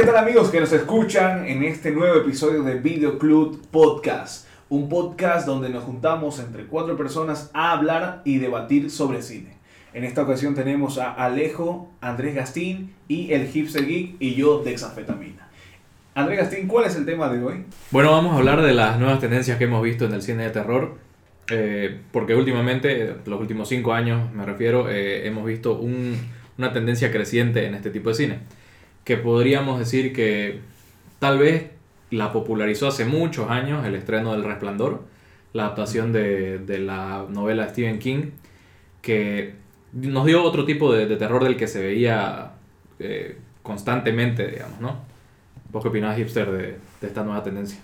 ¿qué tal amigos que nos escuchan en este nuevo episodio de Video Club Podcast? Un podcast donde nos juntamos entre cuatro personas a hablar y debatir sobre cine. En esta ocasión tenemos a Alejo, Andrés Gastín y el Hipster Geek y yo, Dexafetamina. Andrés Gastín, ¿cuál es el tema de hoy? Bueno, vamos a hablar de las nuevas tendencias que hemos visto en el cine de terror. eh, porque últimamente, los últimos cinco años me refiero, eh, hemos visto un- una tendencia creciente en este tipo de cine. Que podríamos decir que tal vez la popularizó hace muchos años el estreno del Resplandor, la adaptación de, de la novela de Stephen King, que nos dio otro tipo de, de terror del que se veía eh, constantemente, digamos, ¿no? ¿Vos qué opinás, hipster, de, de esta nueva tendencia?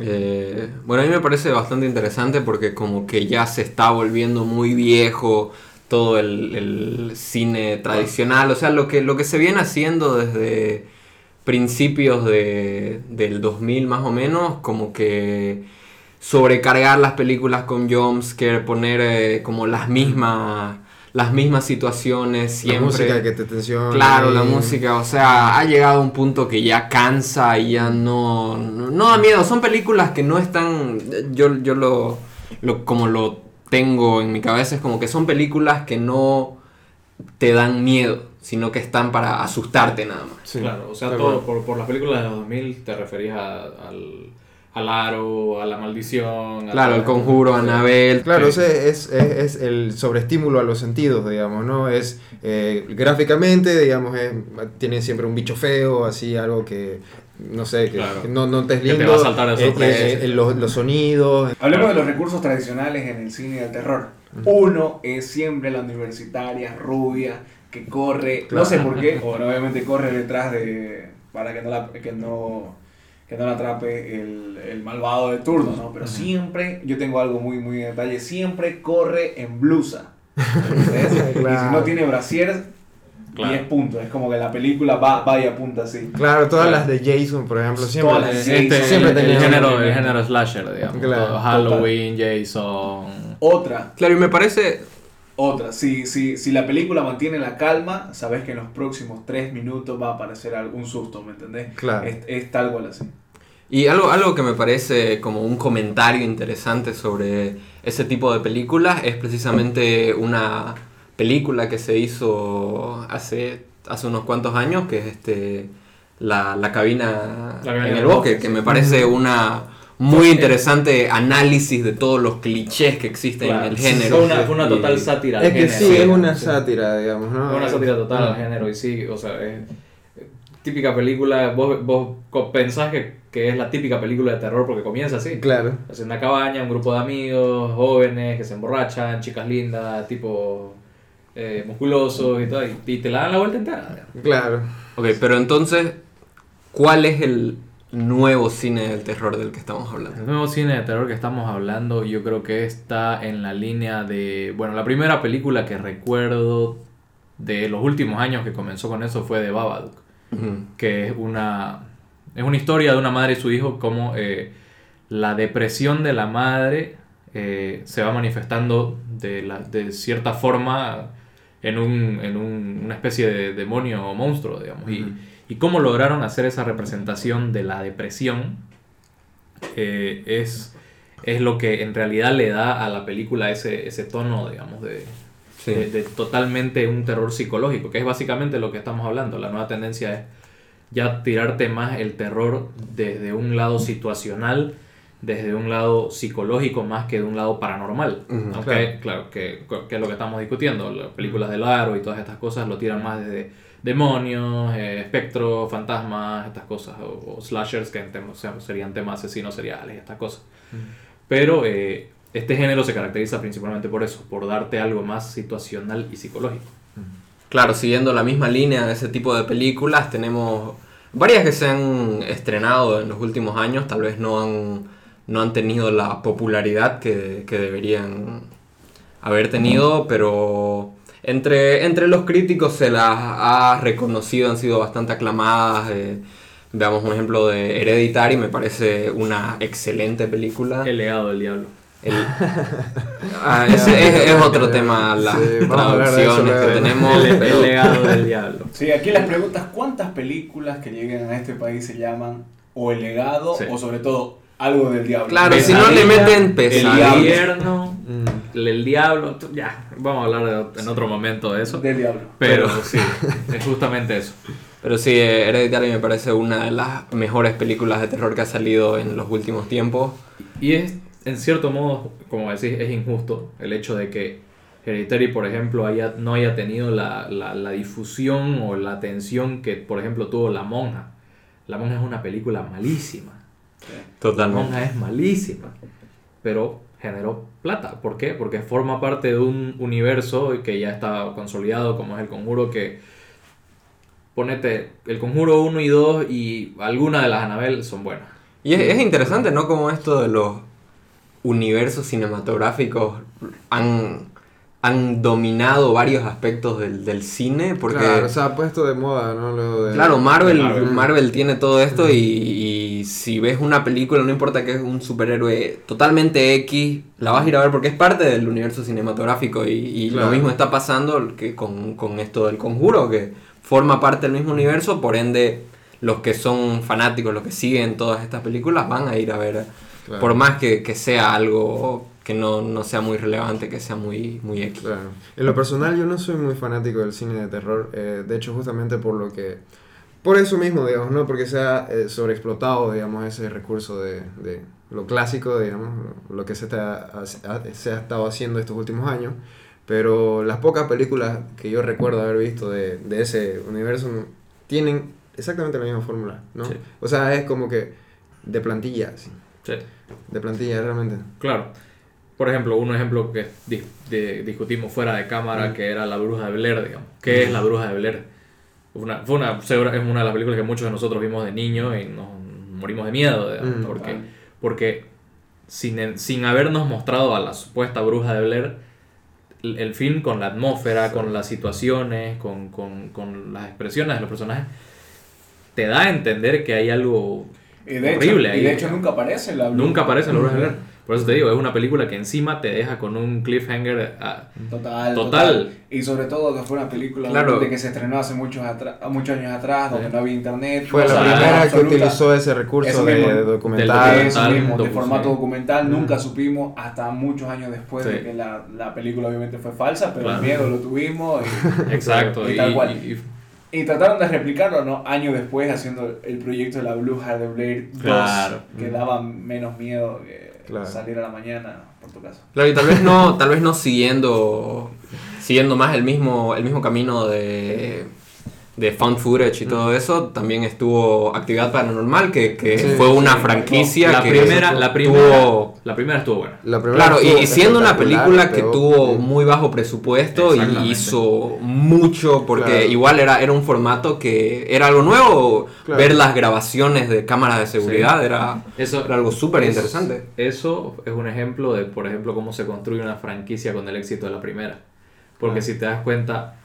Eh, bueno, a mí me parece bastante interesante porque como que ya se está volviendo muy viejo todo el, el cine tradicional, o sea, lo que, lo que se viene haciendo desde principios de, del 2000 más o menos, como que sobrecargar las películas con jumpscare, poner eh, como las mismas, las mismas situaciones siempre. La música que te tensiona. Claro, la música, o sea, ha llegado a un punto que ya cansa y ya no, no, no da miedo. Son películas que no están, yo, yo lo, lo, como lo tengo en mi cabeza, es como que son películas que no te dan miedo, sino que están para asustarte nada más. Sí, claro, o sea, todo, por, por las películas de los 2000 te referías a- al, al aro, a la maldición. a Claro, la- el conjuro, Anabel. Claro, Sí. o sea, es, es, es el sobreestímulo a los sentidos, digamos, ¿no? Es eh, gráficamente, digamos, es- tiene siempre un bicho feo, así, algo que, no sé, que, Claro. que no, no te es Que te lindo. va a saltar de eh, sorpresa. eh, eh, los, los sonidos. Hablemos de los recursos tradicionales en el cine del terror. Uno es siempre la universitaria rubia que corre, no sé por qué, o obviamente corre detrás de para que no la, que no, que no la atrape el, el malvado de turno, ¿no? Pero siempre, yo tengo algo muy muy en detalle, siempre corre en blusa. ¿entendés? Y si Claro. no tiene brasier, Claro. 10 puntos. Es como que la película va, va y apunta así. Claro, todas Claro. las de Jason, por ejemplo, siempre. Todas las de Este, Jason. el, género, el género slasher, digamos. Claro, Halloween, Jason. Otra, Claro, y me parece, Otra, si, si, si la película mantiene la calma, sabes que en los próximos tres minutos va a aparecer algún susto, ¿me entendés? Claro. Es, es tal cual así. Y algo, algo que me parece como un comentario interesante sobre ese tipo de películas es precisamente una película que se hizo hace, hace unos cuantos años, que es este la, la cabina La cabina en el bosque, bosque, que sí. me parece una muy interesante análisis de todos los clichés que existen Claro, en el género. Fue una, fue una Y- total sátira. al Es que género. sí, es una sátira, digamos, ¿no? Fue una sátira total al Ah. género y sí, o sea, es típica película, vos, vos pensás que, que es la típica película de terror porque comienza así. Claro. Es una cabaña, un grupo de amigos, jóvenes que se emborrachan, chicas lindas, tipo eh, musculosos y todo, y, y te la dan la vuelta entera. digamos. Claro. Ok, pero entonces, ¿cuál es el nuevo cine del terror del que estamos hablando? El nuevo cine de terror que estamos hablando yo creo que está en la línea de... Bueno, la primera película que recuerdo de los últimos años que comenzó con eso fue de Babadook. Que es una, es una historia de una madre y su hijo, como eh, la depresión de la madre eh, se va manifestando de, la, de cierta forma en, un, en un- una especie de demonio o monstruo, digamos. Ujú. y, cómo lograron hacer esa representación de la depresión eh, es, es lo que en realidad le da a la película ese, ese tono, digamos, de, Sí. de, de totalmente un terror psicológico, que es básicamente lo que estamos hablando. La nueva tendencia es ya tirarte más el terror desde un lado situacional, desde un lado psicológico más que de un lado paranormal. ¿ok? claro. claro, que, que es lo que estamos discutiendo. Las películas del aro y todas estas cosas lo tiran más desde demonios, eh, espectros, fantasmas, estas cosas, o, o slashers que tem- serían temas asesinos seriales, estas cosas. Pero eh, este género se caracteriza principalmente por eso, por darte algo más situacional y psicológico. Claro, siguiendo la misma línea de ese tipo de películas, tenemos varias que se han estrenado en los últimos años, tal vez no han, no han tenido la popularidad que, que deberían haber tenido, pero entre, entre los críticos se las ha reconocido, han sido bastante aclamadas. eh, veamos un ejemplo de Hereditary, me parece una excelente película. El legado del diablo. El- Ah, ese es, es otro tema, las Sí, eso traducciones que tenemos. El, legado del diablo. Sí, aquí las preguntas, ¿cuántas películas que lleguen a este país se llaman o El Legado Sí. o sobre todo algo del diablo? Claro, si no le Pesadilla, meten infierno, Mm. el, el diablo, ya, vamos a hablar de- en otro momento de eso. Del diablo. Pero sí, es justamente eso. Pero sí, eh, Hereditary me parece una de las mejores películas de terror que ha salido en los últimos tiempos. Y es, en cierto modo, como decís, es injusto el hecho de que Hereditary, por ejemplo, haya, no haya tenido la, la, la difusión o la atención que, por ejemplo, tuvo La Monja. La Monja es una película malísima. Totalmente. Es malísima. Pero generó plata. ¿Por qué? Porque forma parte de un universo que ya está consolidado, como es el conjuro, que ponete el conjuro 1 y 2 y alguna de las Anabel son buenas. Y es, es interesante, ¿no? Como esto de los universos cinematográficos han, han dominado varios aspectos del, del cine. Porque, Claro, claro, se ha puesto de moda, ¿no? Luego de... Marvel, de Marvel. Marvel. tiene todo esto y, y si ves una película, no importa que es un superhéroe totalmente X, la vas a ir a ver porque es parte del universo cinematográfico. Y, y Claro. lo mismo está pasando que con, con esto del conjuro, que forma parte del mismo universo, por ende los que son fanáticos, los que siguen todas estas películas, van a ir a ver, Claro. por más que, que sea algo que no, no sea muy relevante, que sea muy, muy X. Claro. En lo personal yo no soy muy fanático del cine de terror, eh, de hecho justamente por lo que... Por eso mismo, digamos, ¿no? Porque se ha eh, sobreexplotado, digamos, ese recurso de, de lo clásico, digamos, lo que se, está, se ha estado haciendo estos últimos años. Pero las pocas películas que yo recuerdo haber visto de, de ese universo tienen exactamente la misma fórmula, ¿no? Sí. O sea, es como que de plantilla, sí. Sí. De plantilla, realmente. Claro. Por ejemplo, un ejemplo que de- discutimos fuera de cámara, que era La Bruja de Blair, digamos. ¿Qué es La Bruja de Blair? Una, fue una, es una de las películas que muchos de nosotros vimos de niño y nos morimos de miedo, digamos, Mm. porque, porque sin, sin habernos mostrado a la supuesta Bruja de Blair, el, el film con la atmósfera, con las situaciones, con, con, con las expresiones de los personajes, te da a entender que hay algo Y de hecho, horrible y ahí. de hecho nunca aparece la Nunca aparece en la Bruja de. Blair. Por eso te digo, es una película que encima te deja con un cliffhanger. ah, Total, Total. total. Y sobre todo que fue una película Claro. obviamente, que se estrenó hace muchos, atra- muchos años atrás, donde Sí. no había internet. Fue la primera que utilizó ese recurso de, mismo. de documental. Mismo, de formato sí. documental, nunca Mm. supimos hasta muchos años después Sí. de que la, la película obviamente fue falsa, pero Claro. el miedo lo tuvimos y, exacto. Y y, tal cual. y- y- y trataron de replicarlo ¿no? años después haciendo el proyecto de la Blue Heart de Blair 2, Claro. que daba menos miedo que Claro. salir a la mañana por tu casa. Claro, y tal vez no, tal vez no siguiendo, siguiendo más el mismo, el mismo camino de, de found footage y todo eso, también estuvo Actividad Paranormal, que, que Sí, fue una sí, franquicia la que primera, la primera, tuvo- la primera estuvo buena. La primera Claro, y, estuvo y siendo una película que pegó- tuvo sí. muy bajo presupuesto y hizo mucho, porque Claro. igual era, era un formato que era algo nuevo, Claro. ver las grabaciones de cámaras de seguridad era, Eso era algo súper es- interesante. Eso es un ejemplo de, por ejemplo, cómo se construye una franquicia con el éxito de la primera. Porque Ah. si te das cuenta,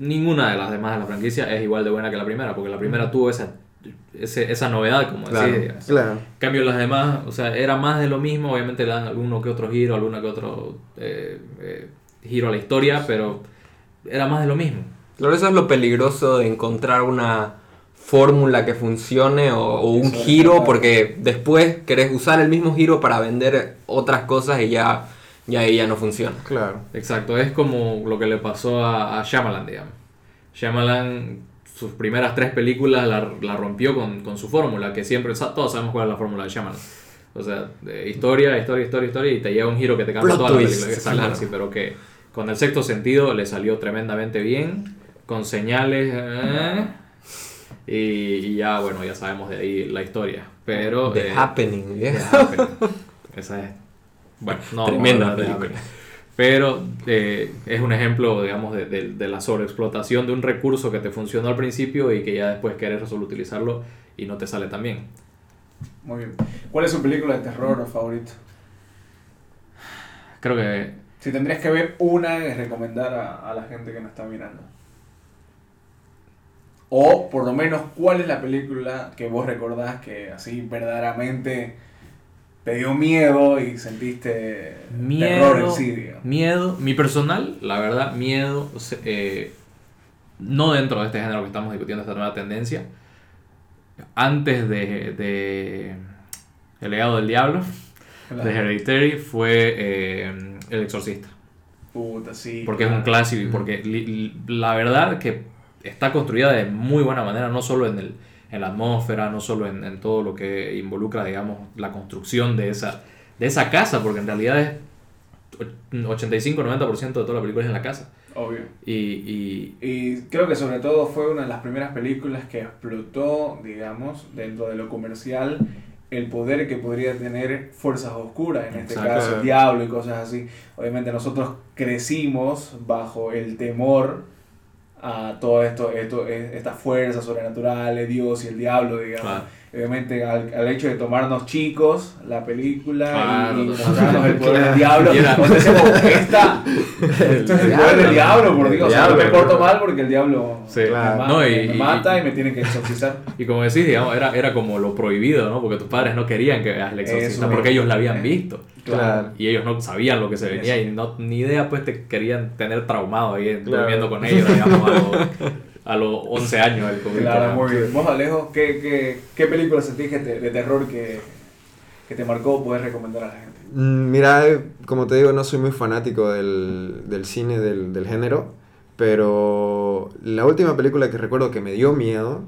ninguna de las demás de la franquicia es igual de buena que la primera, porque la primera tuvo esa, ese- esa novedad, como Claro. decís. Claro. En cambio, las demás, o sea, era más de lo mismo. Obviamente le dan alguno que otro giro, alguno que otro eh, eh, giro a la historia, pero era más de lo mismo. Claro, eso es lo peligroso de encontrar una fórmula que funcione o, o un giro, porque después querés usar el mismo giro para vender otras cosas y ya, ya ahí ya no funciona. Claro. Exacto, es como lo que le pasó a, a Shyamalan, digamos. Shyamalan, sus primeras tres películas la, la rompió con, con su fórmula, que siempre, todos sabemos cuál es la fórmula de Shyamalan. O sea, de historia, historia, historia, historia, y te lleva un giro que te cambia toda la película. Exacto, claro. sí, pero que con el sexto sentido le salió tremendamente bien, con señales, eh, y, y ya, bueno, ya sabemos de ahí la historia. Pero... The eh, Happening, ¿eh? The Happening. Esa es. Bueno, no. Tremenda película. Pero eh, es un ejemplo, digamos, de, de- de la sobreexplotación de un recurso que te funcionó al principio y que ya después querés solo utilizarlo y no te sale tan bien. Muy bien. ¿Cuál es su película de terror favorita? Creo que Si tendrías que ver una y recomendar a, a la gente que nos está mirando. O por lo menos, ¿cuál es la película que vos recordás que así verdaderamente te dio miedo y sentiste Miedo, terror en sí, digamos. miedo, mi personal, la verdad, miedo, eh, no dentro de este género que estamos discutiendo, esta nueva tendencia, antes de, de El legado del diablo, de Hereditary, fue eh, El exorcista. Puta, sí. Porque es un clásico y porque li- li- la verdad que está construida de muy buena manera, no solo en, el, en la atmósfera, no solo en, en todo lo que involucra, digamos, la construcción de esa, de esa casa, porque en realidad es 85-90% de toda la película es en la casa. Obvio. Y, y Y creo que sobre todo fue una de las primeras películas que explotó, digamos, dentro de lo comercial, el poder que podría tener fuerzas oscuras, en este Exacto. caso el diablo y cosas así. Obviamente nosotros crecimos bajo el temor a todo esto, esto estas fuerzas sobrenaturales, Dios y el diablo, digamos. Obviamente al, al hecho de tomarnos chicos la película Claro, y, mostrarnos el poder del diablo, esta, esto es el poder del diablo, por Dios, o sea, no me porto mal porque el diablo Sí. me, Claro. ma- No, y- me y- mata y me tienen que exorcizar. y como decís, digamos, era, era como lo prohibido, ¿no? Porque tus padres no querían que veas el exorcista, Eso porque ellos la habían visto. Claro. Y ellos no sabían lo que se venía y no, ni idea pues te querían tener traumado ahí Claro. durmiendo con ellos, digamos, a los, a los 11 años del COVID. Claro, muy bien. Vos, Alejo, ¿qué, qué, qué película sentís de terror que, que te marcó puedes recomendar a la gente? Mm, Mira, eh, como te digo, no soy muy fanático del, del cine, del, del género, pero la última película que recuerdo que me dio miedo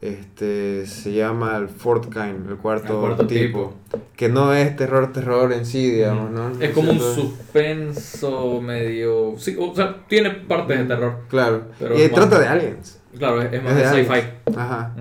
este, se llama El Fourth Kind, el cuarto, El cuarto tipo, que no es terror, terror en sí, digamos, ¿no? Es como un suspenso medio... Sí, o sea, tiene partes de terror. Claro, Pero y trata de aliens. Claro, es, es más Es de de sci-fi. Ajá.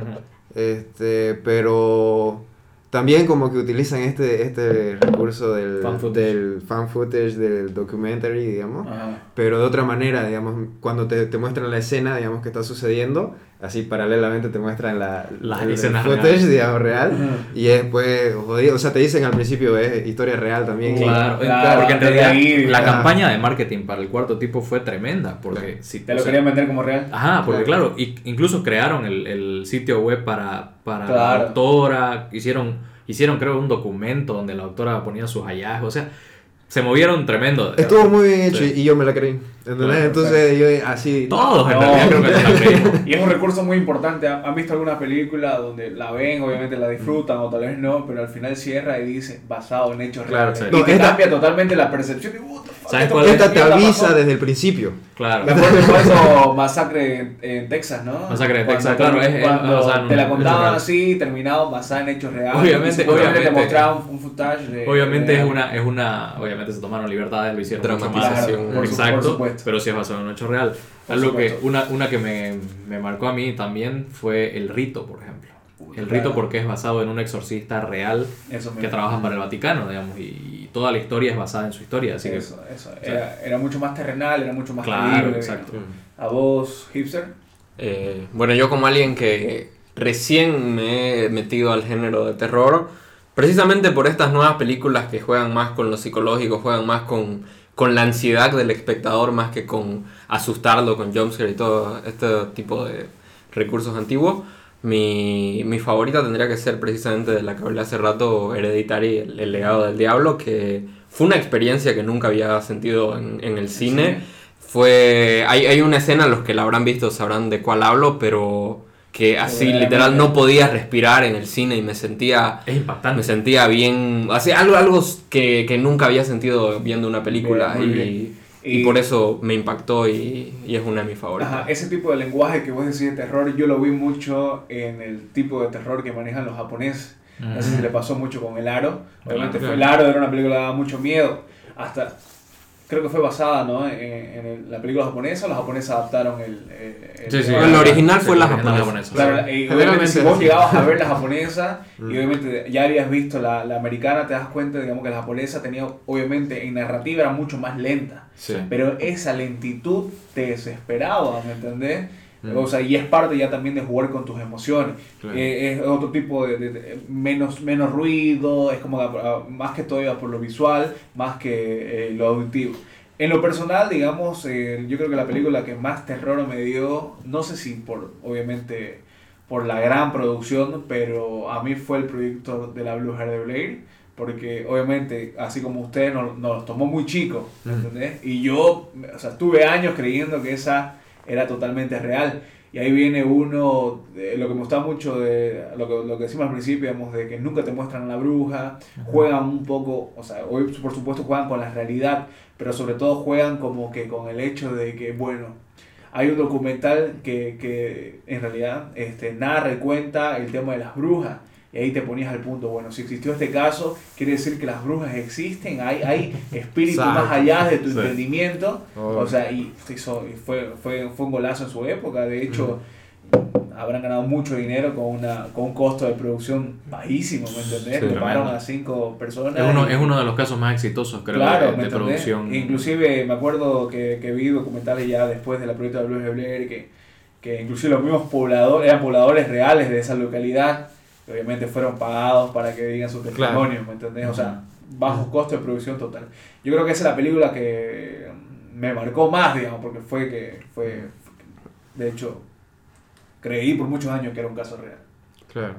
Este, pero también como que utilizan este, este recurso del Fan footage. del fan footage, del documentary, digamos. Ajá. Pero de otra manera, digamos, cuando te, te muestran la escena, digamos, que está sucediendo, así paralelamente te muestran la, Las el- el escenas footage, reales. digamos, real. Y después, jodido, o sea, te dicen al principio, es historia real también. Claro, Claro, porque en realidad ahí, la ah. campaña de marketing para el cuarto tipo fue tremenda, porque si ¿Te lo sea, querían vender como real? Ajá, porque Claro. claro, y- incluso crearon el, el sitio web para, para la Claro. doctora, hicieron, hicieron creo un documento donde la doctora ponía sus hallazgos, o sea, se movieron tremendo. Estuvo muy bien hecho Sí. y yo me la creí. ¿Entendés? Claro, Entonces yo así... Todos en No. realidad creo que. Y es un recurso muy importante. ¿Han visto alguna película donde la ven, obviamente la disfrutan o tal vez no, pero al final cierra y dice basado en hechos Claro, reales? sí. Y No, te esta- cambia totalmente la percepción. Y, what the fuck, ¿Sabes cuál? Esta te avisa pasó? desde el principio. Claro. Me acuerdo Masacre en, en Texas, ¿no? Masacre en Cuando- Texas, claro, es- es cuando te la contaban así, terminado, basada en hechos reales. Obviamente, y obviamente. te mostraban un, un footage de. Obviamente de- es una, es una, obviamente se tomaron libertades, lo hicieron mucho más. Dramatización. Claro, por Exacto, por pero sí es basado en un hecho real. Por Algo que, una, una que me, me marcó a mí también fue el rito, por ejemplo. El Claro. rito porque es basado en un exorcista real Eso que trabaja para el Vaticano, digamos, y toda la historia es basada en su historia, así Eso, eso. Era, era mucho más terrenal, era mucho que... más Claro, exacto. A vos, hipster. Eh, bueno, yo como alguien que recién me he metido al género de terror, precisamente por estas nuevas películas que juegan más con lo psicológico, juegan más con, con la ansiedad del espectador más que con asustarlo, con jumpscare y todo este tipo de recursos antiguos. Mi, mi favorita tendría que ser precisamente de la que hablé hace rato, Hereditary, el, el legado del diablo, que fue una experiencia que nunca había sentido en, en el cine. Fue. Hay, hay una escena, los que la habrán visto sabrán de cuál hablo, pero que así literal no podía respirar en el cine y me sentía. Es impactante. Me sentía bien. Así, algo, algo que, que nunca había sentido viendo una película. Bien, y, y Y- por eso me impactó y, y es una de mis favoritas. Ajá, ese tipo de lenguaje que vos decís de terror, yo lo vi mucho en el tipo de terror que manejan los japoneses. No sé si le pasó mucho con El Aro. Obviamente Claro. fue El Aro, era una película que daba mucho miedo. Hasta, creo que fue basada ¿no? en, en el- la película japonesa. Los japoneses adaptaron el... el- el- Sí, sí. Bueno, la original fue la Sí, japonesa. Claro, y obviamente si vos llegabas a ver la japonesa Mm. y obviamente ya habías visto la, la americana, te das cuenta digamos que la japonesa tenía obviamente en narrativa era mucho más lenta. Sí. Pero esa lentitud te desesperaba, ¿me entendés? Mm. O sea, y es parte ya también de jugar con tus emociones. Claro. Eh, es otro tipo de, de- de- menos, menos ruido, es como ah, más que todo por lo visual, más que eh, lo auditivo. En lo personal, digamos, eh, yo creo que la película que más terror me dio, no sé si por, obviamente, por la gran producción, pero a mí fue el proyecto de la Blue Hair de Blair, porque obviamente, así como usted, nos, nos tomó muy chicos, ¿me entendés? Y yo, o sea, estuve años creyendo que esa era totalmente real. Y ahí viene uno, lo que me gusta mucho de lo que, lo que decimos al principio, digamos, de que nunca te muestran a la bruja, juegan un poco, o sea, hoy por supuesto juegan con la realidad, pero sobre todo juegan como que con el hecho de que, bueno, hay un documental que, que en realidad este, narra y cuenta el tema de las brujas y ahí te ponías al punto, bueno, si existió este caso, quiere decir que las brujas existen, hay, hay espíritus más allá de tu entendimiento. O sea, y fue, fue, fue un golazo en su época, de hecho, habrán ganado mucho dinero con, una, con un costo de producción bajísimo, ¿me entendés? Tomaron a cinco personas. Es uno, es uno de los casos más exitosos, creo, de, de producción. Inclusive me acuerdo que, que vi documentales ya después de la proyecto de Blues de Blair que, que inclusive los mismos pobladores, eran pobladores reales de esa localidad obviamente fueron pagados para que digan sus testimonios, ¿me entendés? O sea, bajo costo de producción total. Yo creo que esa es la película que me marcó más, digamos, porque fue que, fue, de hecho, creí por muchos años que era un caso real. Claro.